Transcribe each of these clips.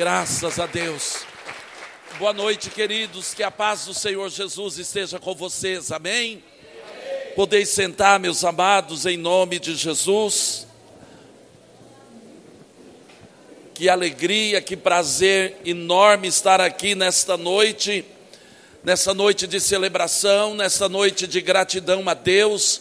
Graças a Deus. Boa noite, queridos. Que a paz do Senhor Jesus esteja com vocês. Amém? Amém. Podeis sentar, meus amados, em nome de Jesus. Que alegria, que prazer enorme estar aqui nesta noite, nessa noite de celebração, nessa noite de gratidão a Deus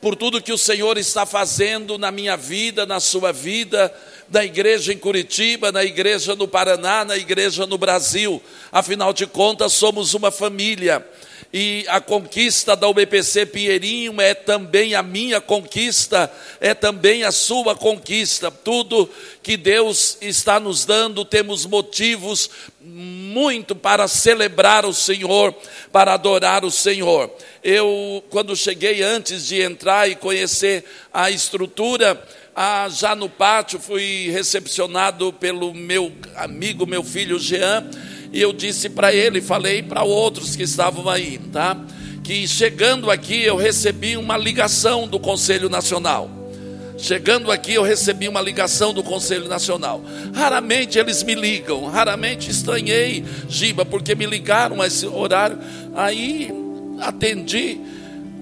por tudo que o Senhor está fazendo na minha vida, na sua vida da igreja em Curitiba, na igreja no Paraná, na igreja no Brasil. Afinal de contas, somos uma família. E a conquista da UBPC Pinheirinho é também a minha conquista, é também a sua conquista. Tudo que Deus está nos dando, temos motivos muito para celebrar o Senhor, para adorar o Senhor. Eu, quando cheguei antes de entrar e conhecer a estrutura, ah, já no pátio fui recepcionado pelo meu amigo, meu filho Jean, e eu disse para ele, falei para outros que estavam aí, tá? Que chegando aqui eu recebi uma ligação do Conselho Nacional. Chegando aqui eu recebi uma ligação do Conselho Nacional. Raramente eles me ligam, raramente estranhei, Giba, porque me ligaram a esse horário. Aí atendi,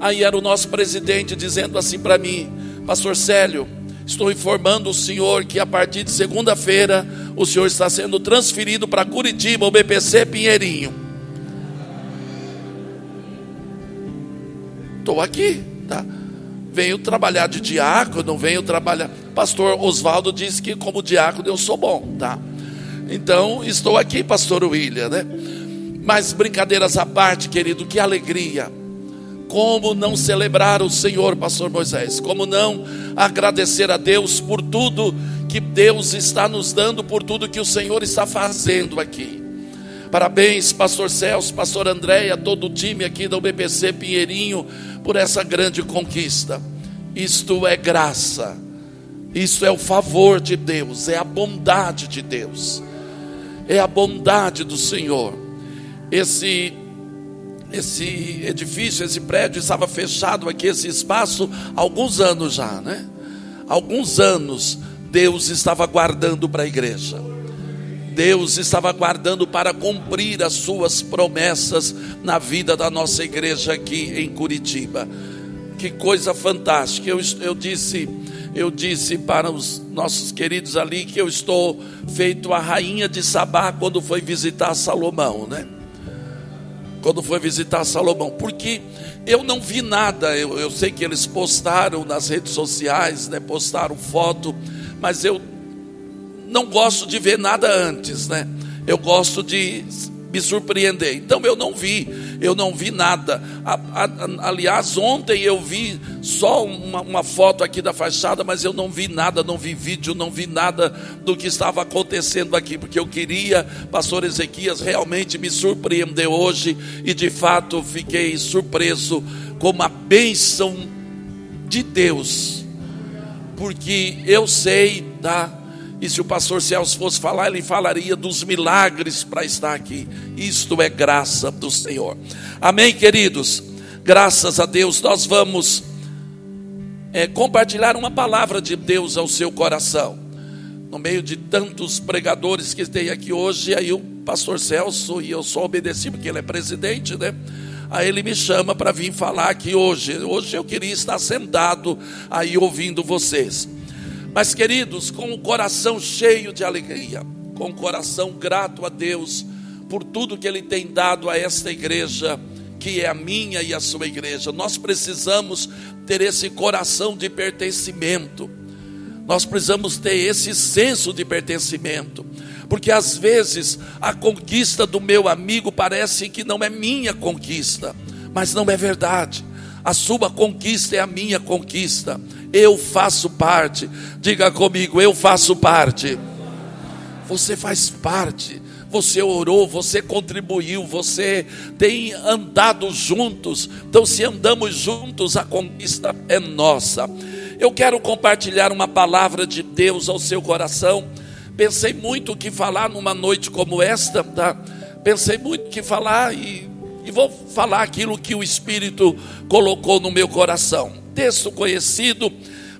aí era o nosso presidente dizendo assim para mim, Pastor Célio, Estou informando o senhor que a partir de segunda-feira o senhor está sendo transferido para Curitiba, o BPC Pinheirinho. Estou aqui, tá? Venho trabalhar de diácono, venho trabalhar. Pastor Oswaldo disse que como diácono eu sou bom, tá? Então estou aqui, Pastor William, né? Mas brincadeiras à parte, querido, que alegria como não celebrar o Senhor, Pastor Moisés? Como não agradecer a Deus por tudo que Deus está nos dando, por tudo que o Senhor está fazendo aqui? Parabéns, Pastor Celso, Pastor Andréia, todo o time aqui da UBPC Pinheirinho, por essa grande conquista. Isto é graça, isso é o favor de Deus, é a bondade de Deus, é a bondade do Senhor. Esse esse edifício, esse prédio estava fechado aqui, esse espaço, há alguns anos já, né? Alguns anos Deus estava guardando para a igreja. Deus estava guardando para cumprir as suas promessas na vida da nossa igreja aqui em Curitiba. Que coisa fantástica. Eu, eu disse, eu disse para os nossos queridos ali que eu estou feito a rainha de Sabá quando foi visitar Salomão, né? Quando foi visitar Salomão, porque eu não vi nada. Eu, eu sei que eles postaram nas redes sociais, né, postaram foto, mas eu não gosto de ver nada antes, né? Eu gosto de me surpreender. Então eu não vi, eu não vi nada. A, a, aliás, ontem eu vi só uma, uma, foto aqui da fachada, mas eu não vi nada, não vi vídeo, não vi nada do que estava acontecendo aqui, porque eu queria, pastor Ezequias, realmente me surpreender hoje e de fato fiquei surpreso com a bênção de Deus, porque eu sei, tá? E se o pastor Celso fosse falar, ele falaria dos milagres para estar aqui. Isto é graça do Senhor. Amém, queridos? Graças a Deus, nós vamos é, compartilhar uma palavra de Deus ao seu coração. No meio de tantos pregadores que tem aqui hoje, aí o pastor Celso, e eu só obedeci porque ele é presidente, né? Aí ele me chama para vir falar aqui hoje. Hoje eu queria estar sentado aí ouvindo vocês. Mas, queridos, com o coração cheio de alegria, com o coração grato a Deus por tudo que Ele tem dado a esta igreja, que é a minha e a sua igreja, nós precisamos ter esse coração de pertencimento, nós precisamos ter esse senso de pertencimento, porque às vezes a conquista do meu amigo parece que não é minha conquista, mas não é verdade. A sua conquista é a minha conquista. Eu faço parte. Diga comigo, eu faço parte. Você faz parte. Você orou, você contribuiu, você tem andado juntos. Então, se andamos juntos, a conquista é nossa. Eu quero compartilhar uma palavra de Deus ao seu coração. Pensei muito o que falar numa noite como esta, tá? Pensei muito o que falar e e vou falar aquilo que o Espírito colocou no meu coração. Texto conhecido,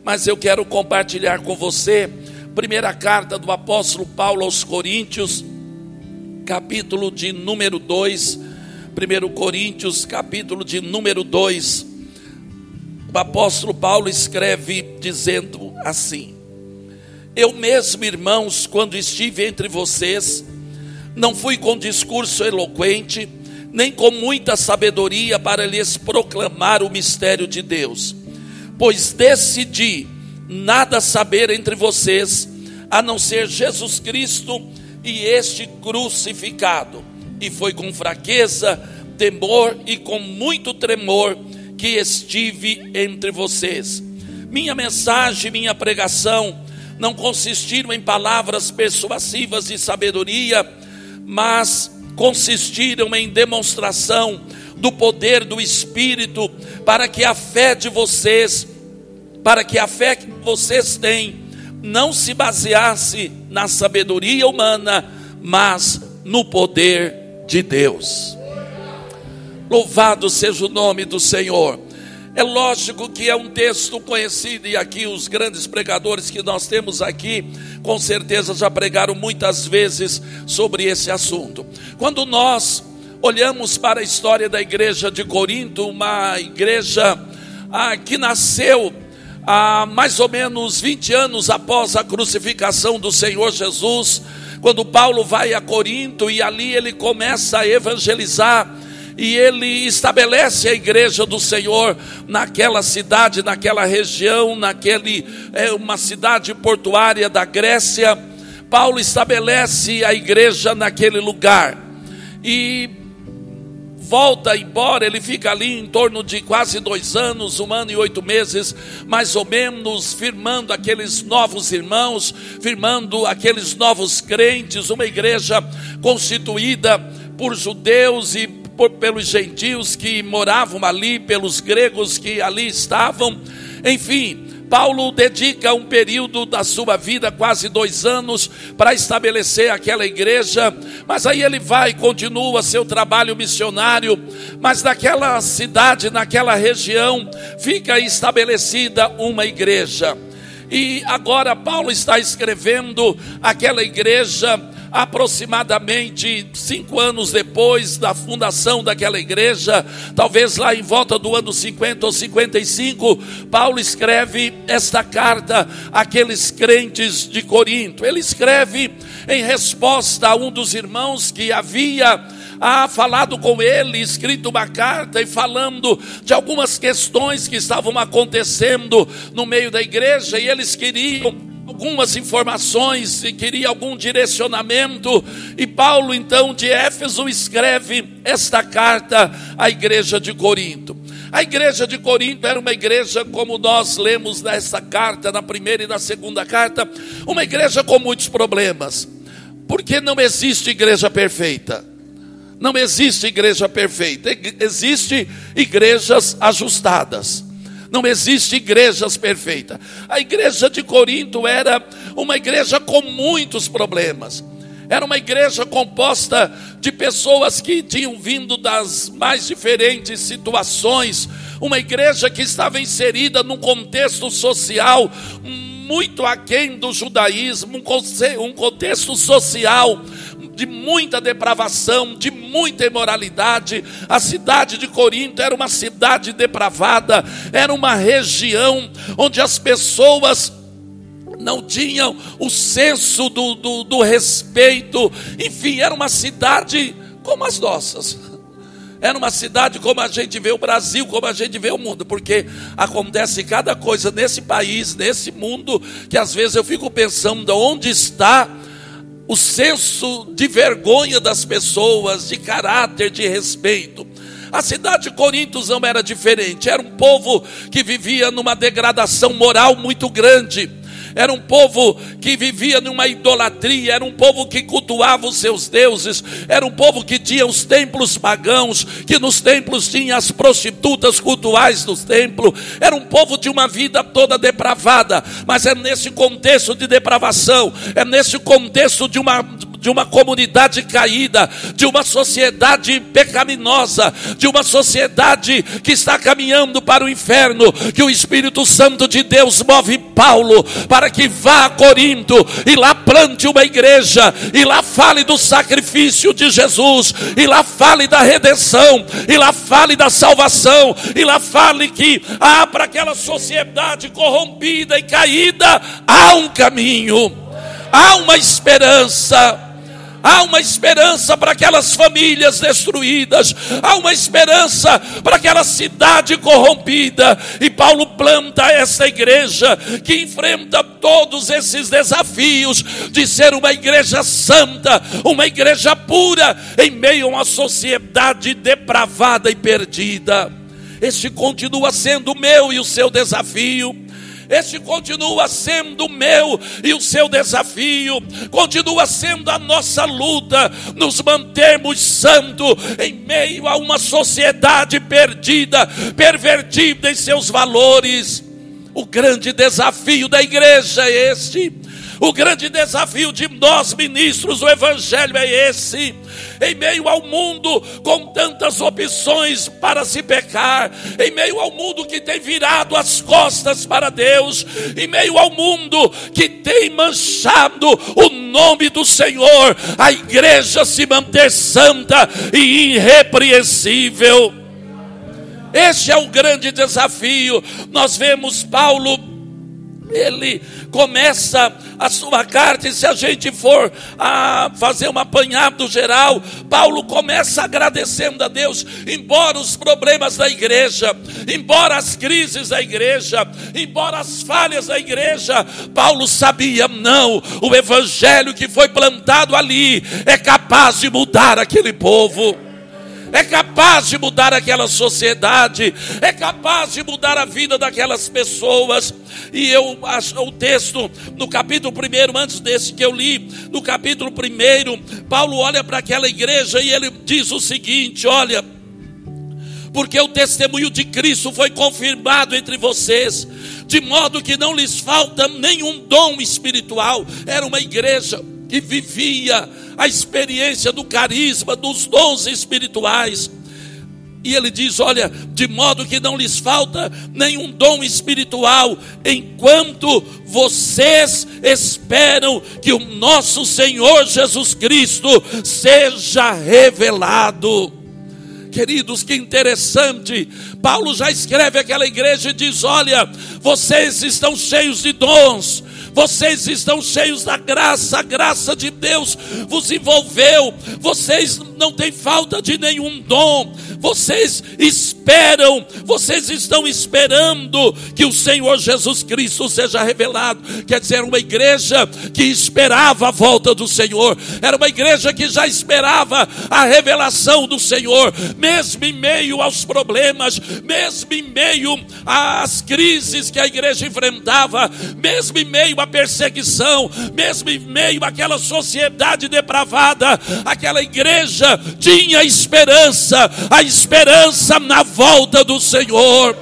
mas eu quero compartilhar com você, primeira carta do apóstolo Paulo aos Coríntios, capítulo de número 2. 1 Coríntios, capítulo de número 2. O apóstolo Paulo escreve dizendo assim: Eu mesmo, irmãos, quando estive entre vocês, não fui com discurso eloquente, nem com muita sabedoria para lhes proclamar o mistério de Deus, pois decidi nada saber entre vocês, a não ser Jesus Cristo e este crucificado. E foi com fraqueza, temor e com muito tremor que estive entre vocês. Minha mensagem, minha pregação não consistiram em palavras persuasivas de sabedoria, mas consistiram em demonstração do poder do Espírito, para que a fé de vocês, para que a fé que vocês têm, não se baseasse na sabedoria humana, mas no poder de Deus. Louvado seja o nome do Senhor. É lógico que é um texto conhecido, e aqui os grandes pregadores que nós temos aqui, com certeza já pregaram muitas vezes sobre esse assunto. Quando nós olhamos para a história da igreja de Corinto, uma igreja ah, que nasceu há mais ou menos 20 anos após a crucificação do Senhor Jesus, quando Paulo vai a Corinto e ali ele começa a evangelizar e ele estabelece a igreja do Senhor naquela cidade, naquela região, naquele é uma cidade portuária da Grécia. Paulo estabelece a igreja naquele lugar. E volta embora, ele fica ali em torno de quase dois anos, um ano e oito meses, mais ou menos, firmando aqueles novos irmãos, firmando aqueles novos crentes, uma igreja constituída por judeus e por, pelos gentios que moravam ali, pelos gregos que ali estavam, enfim. Paulo dedica um período da sua vida, quase dois anos, para estabelecer aquela igreja, mas aí ele vai, continua seu trabalho missionário, mas naquela cidade, naquela região, fica estabelecida uma igreja. E agora Paulo está escrevendo aquela igreja aproximadamente cinco anos depois da fundação daquela igreja, talvez lá em volta do ano 50 ou 55, Paulo escreve esta carta àqueles crentes de Corinto. Ele escreve em resposta a um dos irmãos que havia ah, falado com ele, escrito uma carta e falando de algumas questões que estavam acontecendo no meio da igreja, e eles queriam algumas informações e queria algum direcionamento. E Paulo, então, de Éfeso, escreve esta carta à igreja de Corinto. A igreja de Corinto era uma igreja, como nós lemos nessa carta, na primeira e na segunda carta, uma igreja com muitos problemas. Porque não existe igreja perfeita. Não existe igreja perfeita. Existe igrejas ajustadas. Não existe igrejas perfeitas. A igreja de Corinto era uma igreja com muitos problemas. Era uma igreja composta de pessoas que tinham vindo das mais diferentes situações. Uma igreja que estava inserida num contexto social muito aquém do judaísmo, um contexto social de muita depravação, de muita imoralidade. A cidade de Corinto era uma cidade depravada, era uma região onde as pessoas não tinham o senso do, do, do respeito, enfim, era uma cidade como as nossas. Era uma cidade como a gente vê o Brasil, como a gente vê o mundo, porque acontece cada coisa nesse país, nesse mundo, que às vezes eu fico pensando onde está o senso de vergonha das pessoas, de caráter, de respeito. A cidade de Corinto não era diferente, era um povo que vivia numa degradação moral muito grande era um povo que vivia numa idolatria, era um povo que cultuava os seus deuses, era um povo que tinha os templos pagãos, que nos templos tinha as prostitutas cultuais dos templos, era um povo de uma vida toda depravada, mas é nesse contexto de depravação, é nesse contexto de uma de uma comunidade caída, de uma sociedade pecaminosa, de uma sociedade que está caminhando para o inferno, que o Espírito Santo de Deus move Paulo para que vá a Corinto e lá plante uma igreja, e lá fale do sacrifício de Jesus, e lá fale da redenção, e lá fale da salvação, e lá fale que há para aquela sociedade corrompida e caída, há um caminho, há uma esperança. Há uma esperança para aquelas famílias destruídas, há uma esperança para aquela cidade corrompida. E Paulo planta essa igreja que enfrenta todos esses desafios de ser uma igreja santa, uma igreja pura, em meio a uma sociedade depravada e perdida. Este continua sendo o meu e o seu desafio. Este continua sendo o meu e o seu desafio, continua sendo a nossa luta, nos mantermos santos em meio a uma sociedade perdida, pervertida em seus valores. O grande desafio da igreja é este. O grande desafio de nós, ministros do Evangelho, é esse. Em meio ao mundo com tantas opções para se pecar, em meio ao mundo que tem virado as costas para Deus, em meio ao mundo que tem manchado o nome do Senhor, a igreja se manter santa e irrepreensível. Este é o grande desafio. Nós vemos Paulo ele começa a sua carta, e se a gente for a fazer um apanhado geral, Paulo começa agradecendo a Deus, embora os problemas da igreja, embora as crises da igreja, embora as falhas da igreja, Paulo sabia, não, o evangelho que foi plantado ali é capaz de mudar aquele povo é capaz de mudar aquela sociedade, é capaz de mudar a vida daquelas pessoas. E eu acho o texto no capítulo 1, antes desse que eu li, no capítulo 1, Paulo olha para aquela igreja e ele diz o seguinte: olha, porque o testemunho de Cristo foi confirmado entre vocês, de modo que não lhes falta nenhum dom espiritual. Era uma igreja que vivia a experiência do carisma, dos dons espirituais. E ele diz: Olha, de modo que não lhes falta nenhum dom espiritual, enquanto vocês esperam que o nosso Senhor Jesus Cristo seja revelado. Queridos, que interessante. Paulo já escreve aquela igreja e diz: Olha, vocês estão cheios de dons, vocês estão cheios da graça, a graça de Deus vos envolveu, vocês não têm falta de nenhum dom, vocês esperam, vocês estão esperando que o Senhor Jesus Cristo seja revelado. Quer dizer, uma igreja que esperava a volta do Senhor, era uma igreja que já esperava a revelação do Senhor, mesmo em meio aos problemas, mesmo em meio às crises que a igreja enfrentava, mesmo em meio à perseguição, mesmo em meio àquela sociedade depravada, aquela igreja tinha esperança, a esperança na volta do Senhor.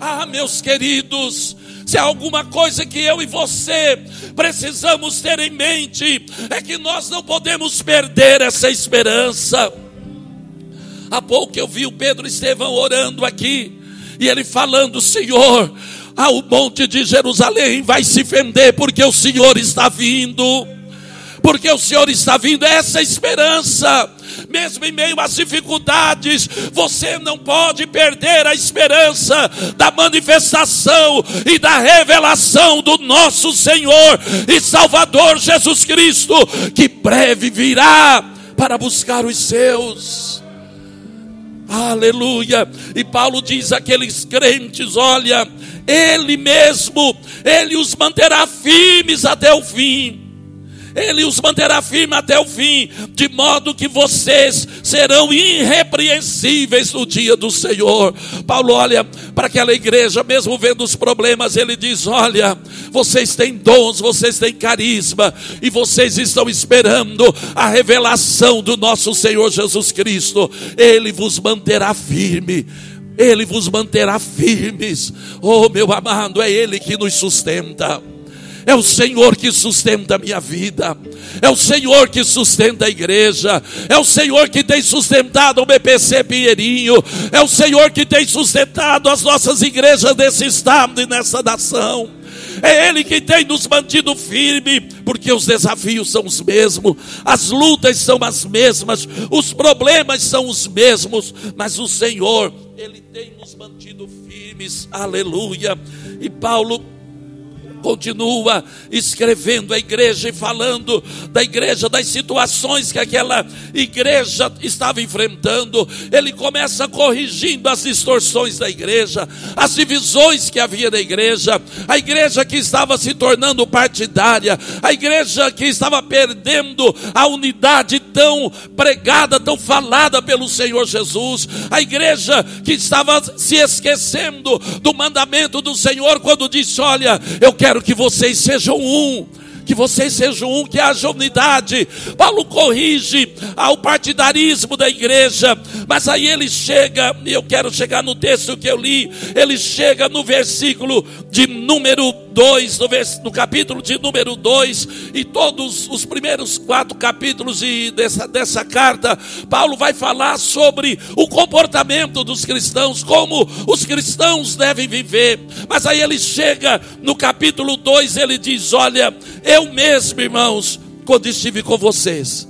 Ah, meus queridos, se há alguma coisa que eu e você precisamos ter em mente, é que nós não podemos perder essa esperança. Há pouco eu vi o Pedro Estevão orando aqui, e ele falando: Senhor, ao monte de Jerusalém vai se fender, porque o Senhor está vindo. Porque o Senhor está vindo, essa é esperança, mesmo em meio às dificuldades, você não pode perder a esperança da manifestação e da revelação do nosso Senhor e Salvador Jesus Cristo, que breve virá para buscar os seus. Aleluia. E Paulo diz àqueles crentes: olha, Ele mesmo, Ele os manterá firmes até o fim. Ele os manterá firmes até o fim, de modo que vocês serão irrepreensíveis no dia do Senhor. Paulo olha para aquela igreja, mesmo vendo os problemas, ele diz: Olha, vocês têm dons, vocês têm carisma, e vocês estão esperando a revelação do nosso Senhor Jesus Cristo. Ele vos manterá firme. Ele vos manterá firmes. Oh, meu amado, é Ele que nos sustenta. É o Senhor que sustenta a minha vida. É o Senhor que sustenta a igreja. É o Senhor que tem sustentado o BPC Pinheirinho. É o Senhor que tem sustentado as nossas igrejas desse estado e nessa nação. É Ele que tem nos mantido firme, porque os desafios são os mesmos, as lutas são as mesmas, os problemas são os mesmos, mas o Senhor, Ele tem nos mantido firmes, aleluia. E Paulo continua escrevendo a igreja e falando da igreja, das situações que aquela igreja estava enfrentando. Ele começa corrigindo as distorções da igreja, as divisões que havia na igreja, a igreja que estava se tornando partidária, a igreja que estava perdendo a unidade tão pregada, tão falada pelo Senhor Jesus, a igreja que estava se esquecendo do mandamento do Senhor quando disse: Olha, eu quero quero que vocês sejam um que vocês sejam um, que haja unidade. Paulo corrige ao partidarismo da igreja, mas aí ele chega, e eu quero chegar no texto que eu li, ele chega no versículo de número 2, no, no capítulo de número 2, e todos os primeiros quatro capítulos de, dessa, dessa carta, Paulo vai falar sobre o comportamento dos cristãos, como os cristãos devem viver. Mas aí ele chega no capítulo 2, ele diz: Olha, eu mesmo, irmãos, quando estive com vocês,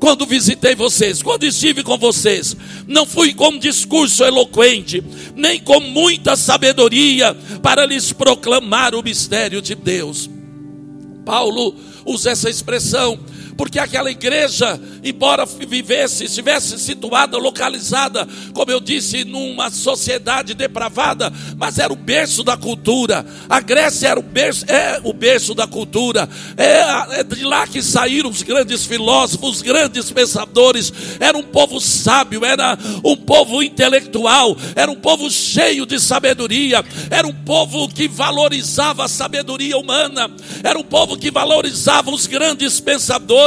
quando visitei vocês, quando estive com vocês, não fui com discurso eloquente, nem com muita sabedoria para lhes proclamar o mistério de Deus. Paulo usa essa expressão porque aquela igreja, embora vivesse, estivesse situada, localizada, como eu disse, numa sociedade depravada, mas era o berço da cultura. A Grécia era o berço, é o berço da cultura. É, é de lá que saíram os grandes filósofos, os grandes pensadores. Era um povo sábio, era um povo intelectual, era um povo cheio de sabedoria, era um povo que valorizava a sabedoria humana, era um povo que valorizava os grandes pensadores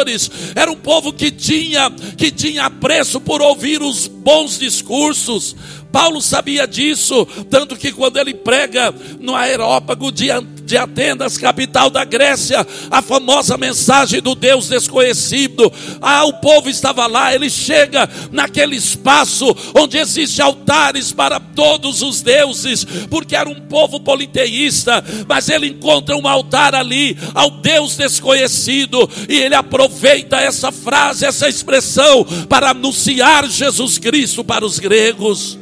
era um povo que tinha que tinha apreço por ouvir os bons discursos. Paulo sabia disso, tanto que quando ele prega no aerópago de de Atenas, capital da Grécia, a famosa mensagem do Deus desconhecido. Ah, o povo estava lá, ele chega naquele espaço onde existem altares para todos os deuses, porque era um povo politeísta, mas ele encontra um altar ali ao Deus desconhecido e ele aproveita essa frase, essa expressão para anunciar Jesus Cristo para os gregos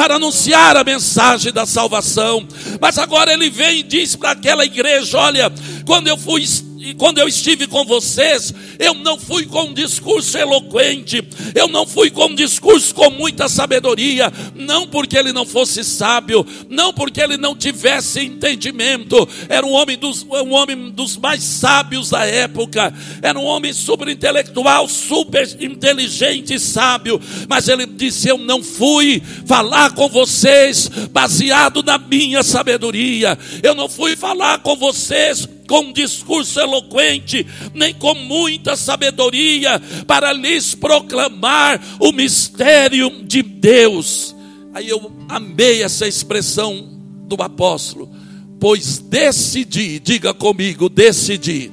para anunciar a mensagem da salvação. Mas agora ele vem e diz para aquela igreja: Olha, quando eu fui e quando eu estive com vocês, eu não fui com um discurso eloquente, eu não fui com um discurso com muita sabedoria, não porque ele não fosse sábio, não porque ele não tivesse entendimento, era um homem dos, um homem dos mais sábios da época, era um homem super intelectual, super inteligente e sábio, mas ele disse: Eu não fui falar com vocês baseado na minha sabedoria, eu não fui falar com vocês com discurso eloquente, nem com muita sabedoria, para lhes proclamar o mistério de Deus. Aí eu amei essa expressão do apóstolo, pois decidi, diga comigo, decidi.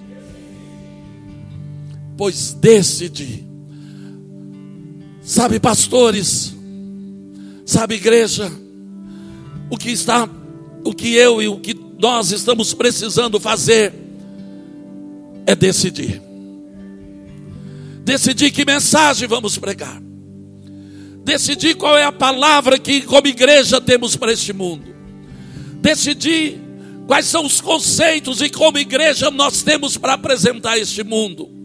Pois decidi. Sabe, pastores, sabe, igreja, o que está, o que eu e o que nós estamos precisando fazer é decidir. Decidir que mensagem vamos pregar. Decidir qual é a palavra que, como igreja, temos para este mundo. Decidir quais são os conceitos e, como igreja, nós temos para apresentar este mundo.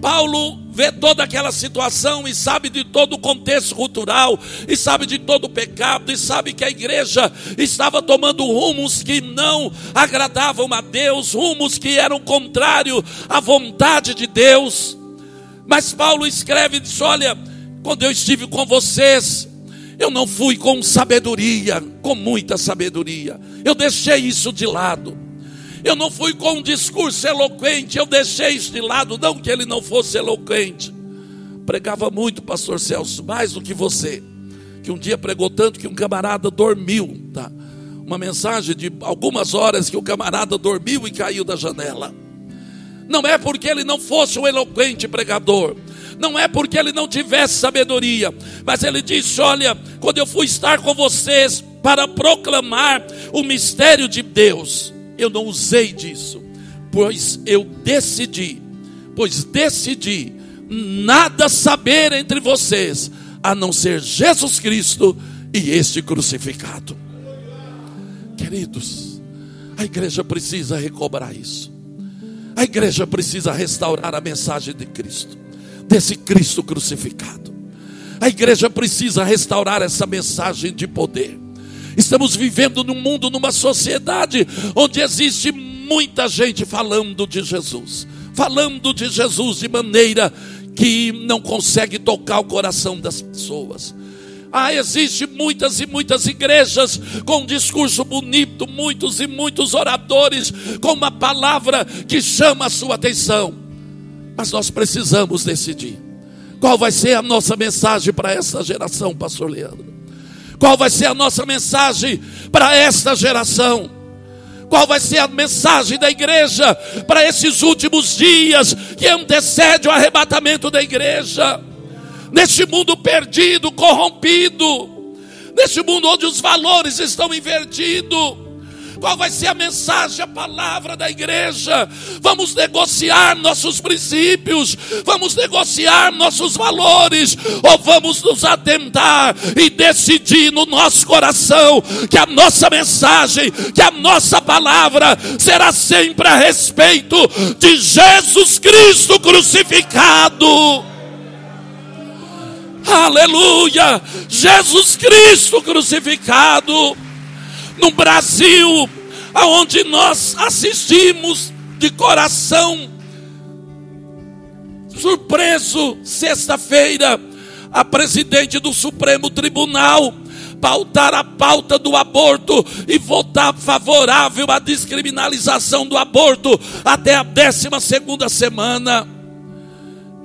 Paulo vê toda aquela situação e sabe de todo o contexto cultural, e sabe de todo o pecado, e sabe que a igreja estava tomando rumos que não agradavam a Deus, rumos que eram contrários à vontade de Deus. Mas Paulo escreve e diz: Olha, quando eu estive com vocês, eu não fui com sabedoria, com muita sabedoria, eu deixei isso de lado. Eu não fui com um discurso eloquente, eu deixei isso de lado, não que ele não fosse eloquente. Pregava muito, pastor Celso, mais do que você, que um dia pregou tanto que um camarada dormiu, tá? uma mensagem de algumas horas que o camarada dormiu e caiu da janela. Não é porque ele não fosse um eloquente pregador, não é porque ele não tivesse sabedoria, mas ele disse: Olha, quando eu fui estar com vocês para proclamar o mistério de Deus, eu não usei disso, pois eu decidi, pois decidi nada saber entre vocês, a não ser Jesus Cristo e este crucificado. Queridos, a igreja precisa recobrar isso. A igreja precisa restaurar a mensagem de Cristo, desse Cristo crucificado. A igreja precisa restaurar essa mensagem de poder. Estamos vivendo num mundo, numa sociedade onde existe muita gente falando de Jesus, falando de Jesus de maneira que não consegue tocar o coração das pessoas. Ah, existe muitas e muitas igrejas com um discurso bonito, muitos e muitos oradores com uma palavra que chama a sua atenção. Mas nós precisamos decidir qual vai ser a nossa mensagem para essa geração, pastor Leandro. Qual vai ser a nossa mensagem para esta geração? Qual vai ser a mensagem da igreja para esses últimos dias que antecede o arrebatamento da igreja? Neste mundo perdido, corrompido, neste mundo onde os valores estão invertidos, qual vai ser a mensagem, a palavra da igreja? Vamos negociar nossos princípios, vamos negociar nossos valores, ou vamos nos atentar e decidir no nosso coração que a nossa mensagem, que a nossa palavra será sempre a respeito de Jesus Cristo crucificado. Aleluia! Jesus Cristo crucificado no Brasil, aonde nós assistimos de coração surpreso, sexta-feira, a presidente do Supremo Tribunal pautar a pauta do aborto e votar favorável à descriminalização do aborto até a décima segunda semana.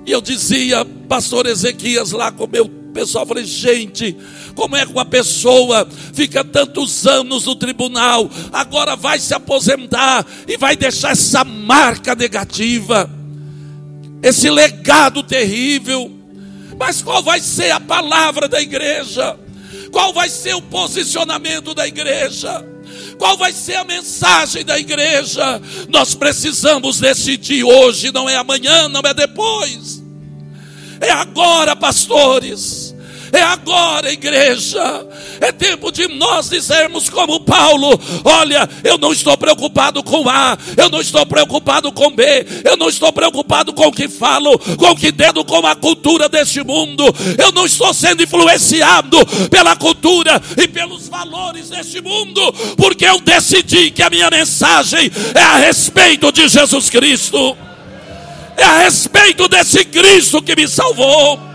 E eu dizia, pastor Ezequias, lá com meu pessoal, falei, gente, como é que uma pessoa fica tantos anos no tribunal, agora vai se aposentar e vai deixar essa marca negativa, esse legado terrível? Mas qual vai ser a palavra da igreja? Qual vai ser o posicionamento da igreja? Qual vai ser a mensagem da igreja? Nós precisamos decidir hoje, não é amanhã, não é depois. É agora, pastores. É agora, igreja. É tempo de nós dizermos como Paulo: olha, eu não estou preocupado com A, eu não estou preocupado com B, eu não estou preocupado com o que falo, com o que dedo com a cultura deste mundo. Eu não estou sendo influenciado pela cultura e pelos valores deste mundo, porque eu decidi que a minha mensagem é a respeito de Jesus Cristo. É a respeito desse Cristo que me salvou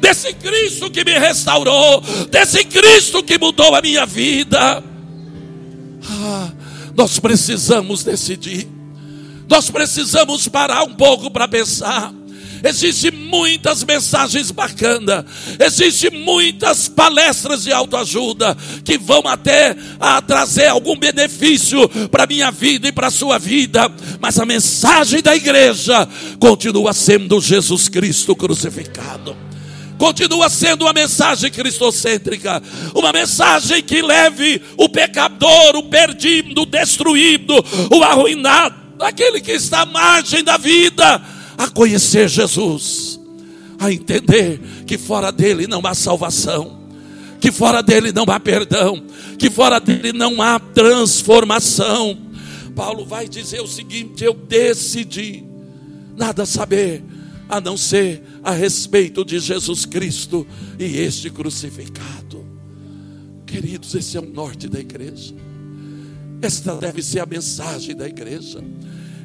desse Cristo que me restaurou, desse Cristo que mudou a minha vida. Ah, nós precisamos decidir, nós precisamos parar um pouco para pensar. Existem muitas mensagens bacanas, existem muitas palestras de autoajuda que vão até a trazer algum benefício para a minha vida e para a sua vida, mas a mensagem da igreja continua sendo Jesus Cristo crucificado. Continua sendo uma mensagem cristocêntrica, uma mensagem que leve o pecador, o perdido, o destruído, o arruinado, aquele que está à margem da vida, a conhecer Jesus, a entender que fora dele não há salvação, que fora dele não há perdão, que fora dele não há transformação. Paulo vai dizer o seguinte: eu decidi nada saber a não ser a respeito de Jesus Cristo e este crucificado. Queridos, esse é o norte da igreja. Esta deve ser a mensagem da igreja.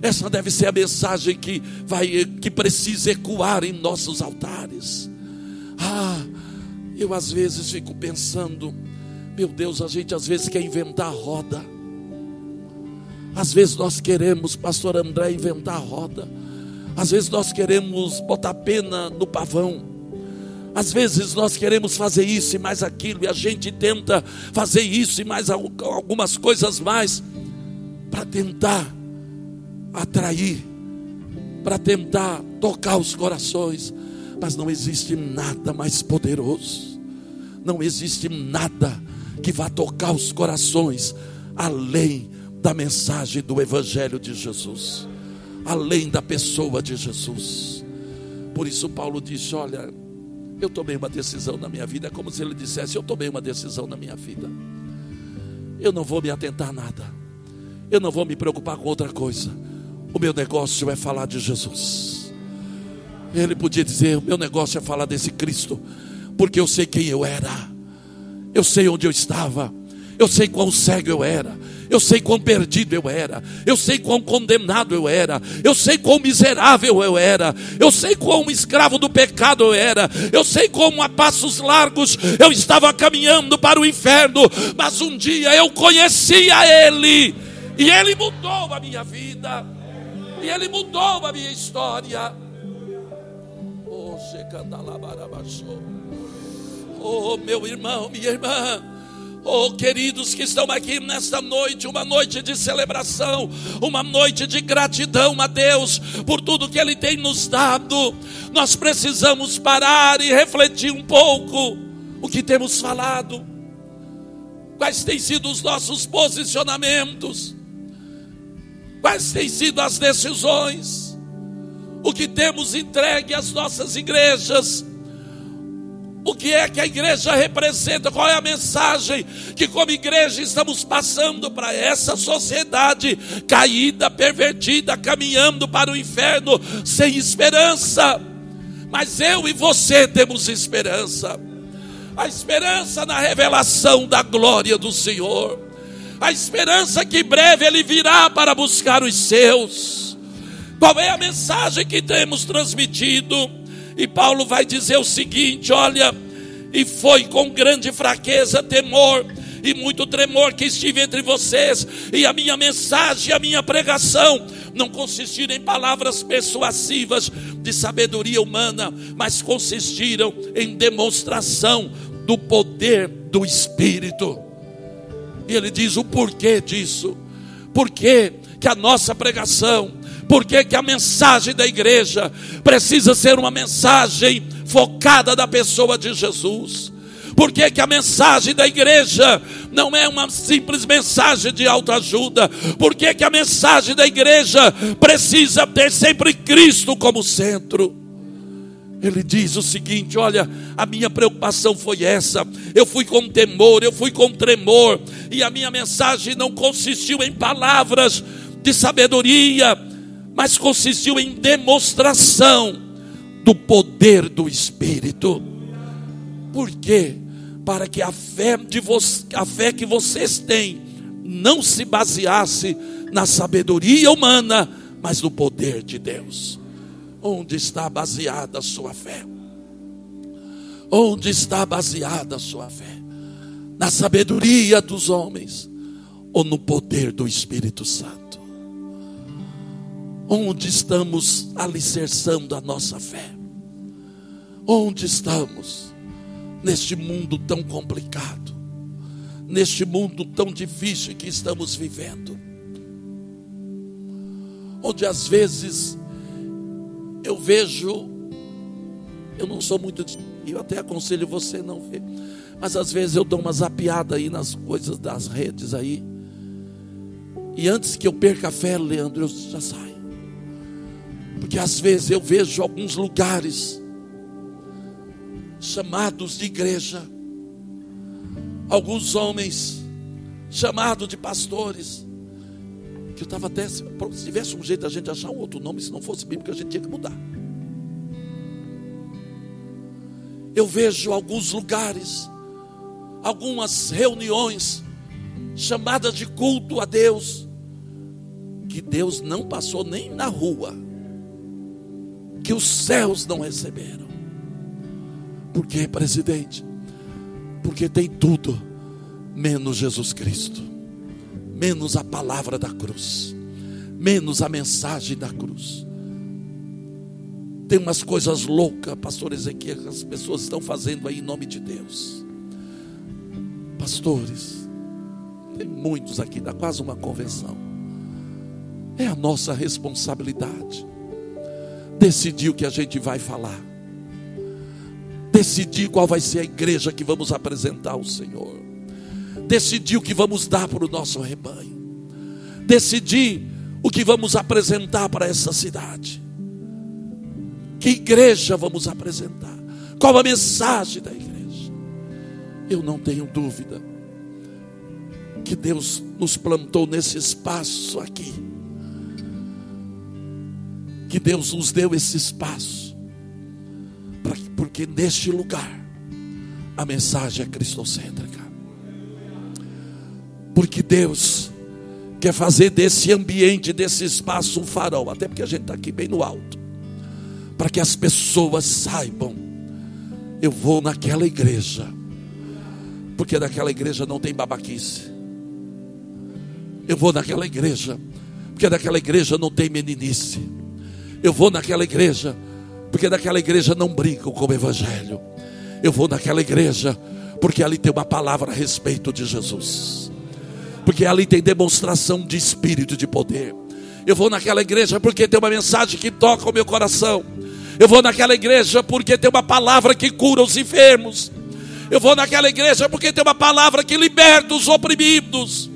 Essa deve ser a mensagem que vai que precisa ecoar em nossos altares. Ah, eu às vezes fico pensando, meu Deus, a gente às vezes quer inventar a roda. Às vezes nós queremos, pastor André, inventar a roda. Às vezes nós queremos botar pena no pavão. Às vezes nós queremos fazer isso e mais aquilo, e a gente tenta fazer isso e mais algumas coisas mais, para tentar atrair, para tentar tocar os corações, mas não existe nada mais poderoso, não existe nada que vá tocar os corações além da mensagem do Evangelho de Jesus, além da pessoa de Jesus. Por isso, Paulo disse: Olha, eu tomei uma decisão na minha vida, é como se ele dissesse: Eu tomei uma decisão na minha vida. Eu não vou me atentar a nada. Eu não vou me preocupar com outra coisa. O meu negócio é falar de Jesus. Ele podia dizer: O meu negócio é falar desse Cristo, porque eu sei quem eu era, eu sei onde eu estava, eu sei quão cego eu era, eu sei quão perdido eu era, eu sei quão condenado eu era, eu sei quão miserável eu era, eu sei quão escravo do pecado eu era, eu sei como a passos largos eu estava caminhando para o inferno, mas um dia eu conheci a Ele, e Ele mudou a minha vida, e Ele mudou a minha história. Oh, meu irmão, minha irmã. Oh, queridos que estão aqui nesta noite, uma noite de celebração, uma noite de gratidão a Deus por tudo que Ele tem nos dado. Nós precisamos parar e refletir um pouco o que temos falado, quais têm sido os nossos posicionamentos, quais têm sido as decisões, o que temos entregue às nossas igrejas? O que é que a igreja representa, qual é a mensagem que, como igreja, estamos passando para essa sociedade caída, pervertida, caminhando para o inferno sem esperança. Mas eu e você temos esperança, a esperança na revelação da glória do Senhor, a esperança que breve Ele virá para buscar os seus. Qual é a mensagem que temos transmitido? E Paulo vai dizer o seguinte: olha, e foi com grande fraqueza, temor e muito tremor que estive entre vocês, e a minha mensagem, a minha pregação não consistiram em palavras persuasivas de sabedoria humana, mas consistiram em demonstração do poder do Espírito. E ele diz o porquê disso, porquê que a nossa pregação por que, a mensagem da igreja precisa ser uma mensagem focada na pessoa de Jesus? Por que, que a mensagem da igreja não é uma simples mensagem de autoajuda? Por que, que a mensagem da igreja precisa ter sempre Cristo como centro? Ele diz o seguinte: olha, a minha preocupação foi essa. Eu fui com temor, eu fui com tremor, e a minha mensagem não consistiu em palavras de sabedoria, mas consistiu em demonstração do poder do Espírito. Por quê? Para que a fé, de a fé que vocês têm não se baseasse na sabedoria humana, mas no poder de Deus. Onde está baseada a sua fé? Onde está baseada a sua fé? Na sabedoria dos homens ou no poder do Espírito Santo? Onde estamos alicerçando a nossa fé? Onde estamos neste mundo tão complicado, neste mundo tão difícil que estamos vivendo? Onde às vezes eu vejo, eu não sou muito, eu até aconselho você não ver, mas às vezes eu dou uma zapiada aí nas coisas das redes aí, e antes que eu perca a fé, Leandro, eu já saio. Porque às vezes eu vejo alguns lugares chamados de igreja, alguns homens chamados de pastores, que eu estava até, se tivesse um jeito da gente achar um outro nome, se não fosse bíblico, a gente tinha que mudar. Eu vejo alguns lugares, algumas reuniões chamadas de culto a Deus, que Deus não passou nem na rua que os céus não receberam. Por quê, presidente? Porque tem tudo menos Jesus Cristo, menos a palavra da cruz, menos a mensagem da cruz. Tem umas coisas loucas, pastor Ezequiel, que as pessoas estão fazendo aí em nome de Deus. Pastores, tem muitos aqui, dá quase uma convenção. É a nossa responsabilidade decidir o que a gente vai falar, decidir qual vai ser a igreja que vamos apresentar ao Senhor, decidir o que vamos dar para o nosso rebanho, decidir o que vamos apresentar para essa cidade. Que igreja vamos apresentar? Qual a mensagem da igreja? Eu não tenho dúvida que Deus nos plantou nesse espaço aqui. Que Deus nos deu esse espaço. Porque neste lugar a mensagem é cristocêntrica. Porque Deus quer fazer desse ambiente, desse espaço, um farol. Até porque a gente está aqui bem no alto para que as pessoas saibam: eu vou naquela igreja, porque naquela igreja não tem babaquice. Eu vou naquela igreja, porque naquela igreja não tem meninice. Eu vou naquela igreja, porque naquela igreja não brincam com o evangelho. Eu vou naquela igreja, porque ali tem uma palavra a respeito de Jesus. Porque ali tem demonstração de espírito de poder. Eu vou naquela igreja porque tem uma mensagem que toca o meu coração. Eu vou naquela igreja porque tem uma palavra que cura os enfermos. Eu vou naquela igreja porque tem uma palavra que liberta os oprimidos.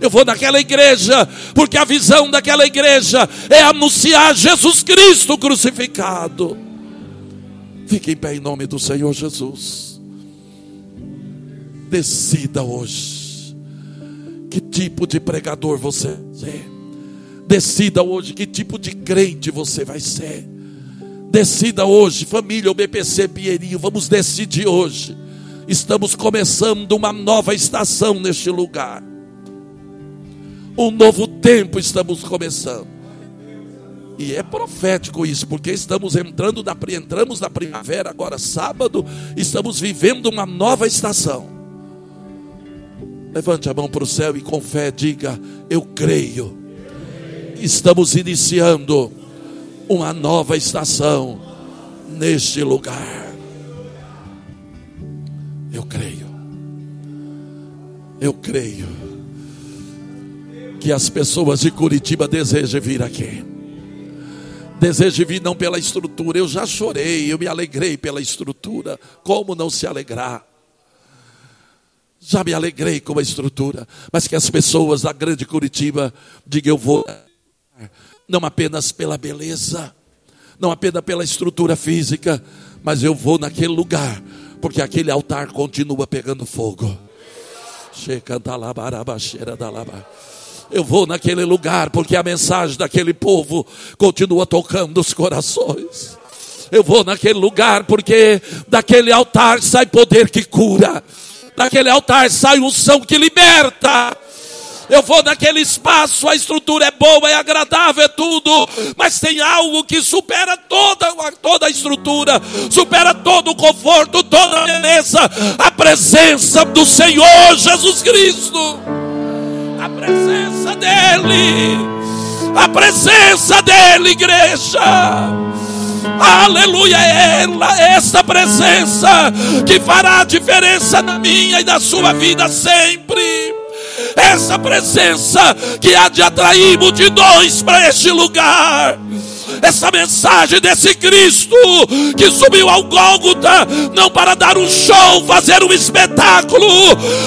Eu vou naquela igreja porque a visão daquela igreja é anunciar Jesus Cristo crucificado. Fique em pé em nome do Senhor Jesus. Decida hoje que tipo de pregador você é. Decida hoje que tipo de crente você vai ser. Decida hoje, família, o BPC Pinheirinho, vamos decidir hoje. Estamos começando uma nova estação neste lugar. Um novo tempo estamos começando. E é profético isso, porque estamos entrando na, entramos na primavera, agora sábado, estamos vivendo uma nova estação. Levante a mão para o céu e com fé diga: Eu creio. Estamos iniciando uma nova estação neste lugar. Eu creio. Eu creio que as pessoas de Curitiba desejam vir aqui. Desejam vir não pela estrutura. Eu já chorei, eu me alegrei pela estrutura. Como não se alegrar? Já me alegrei com a estrutura, mas que as pessoas da grande Curitiba digam: Eu vou não apenas pela beleza, não apenas pela estrutura física, mas eu vou naquele lugar, porque aquele altar continua pegando fogo. Eu vou naquele lugar, porque a mensagem daquele povo continua tocando os corações. Eu vou naquele lugar, porque daquele altar sai poder que cura, daquele altar sai unção que liberta eu vou naquele espaço, a estrutura é boa, é agradável, é tudo, mas tem algo que supera toda, toda a estrutura, supera todo o conforto, toda a beleza, a presença do Senhor Jesus Cristo, a presença dEle, a presença dEle, igreja. Aleluia, é ela, essa presença que fará a diferença na minha e na sua vida sempre essa presença que há de atrair multidões para este lugar. Essa mensagem desse Cristo que subiu ao Gólgota, não para dar um show, fazer um espetáculo,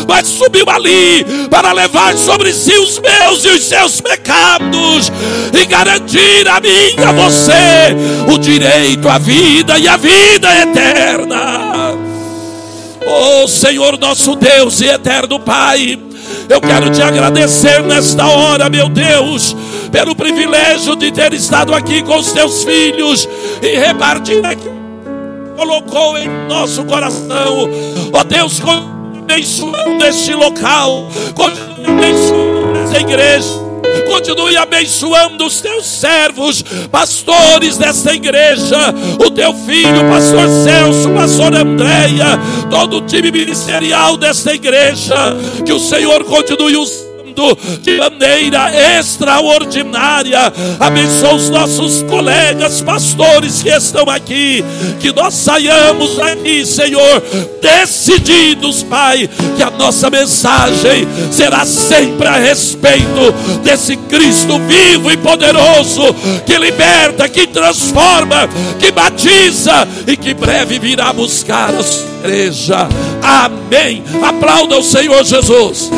mas subiu ali para levar sobre si os meus e os seus pecados e garantir a mim e a você o direito à vida e à vida eterna. Oh Senhor nosso Deus e eterno Pai, eu quero te agradecer nesta hora, meu Deus, pelo privilégio de ter estado aqui com os teus filhos e repartir aquilo colocou em nosso coração. Ó oh, Deus, abençoando este local, abençoando essa igreja. Continue abençoando os teus servos, pastores desta igreja, o teu filho, pastor Celso, pastor Andréia, todo o time ministerial desta igreja. Que o Senhor continue usando abençoando de maneira extraordinária. Abençoa os nossos colegas pastores que estão aqui, que nós saiamos daqui, Senhor, decididos, Pai, que a nossa mensagem será sempre a respeito desse Cristo vivo e poderoso que liberta, que transforma, que batiza e que breve virá buscar a sua igreja. Amém. Aplauda o Senhor Jesus.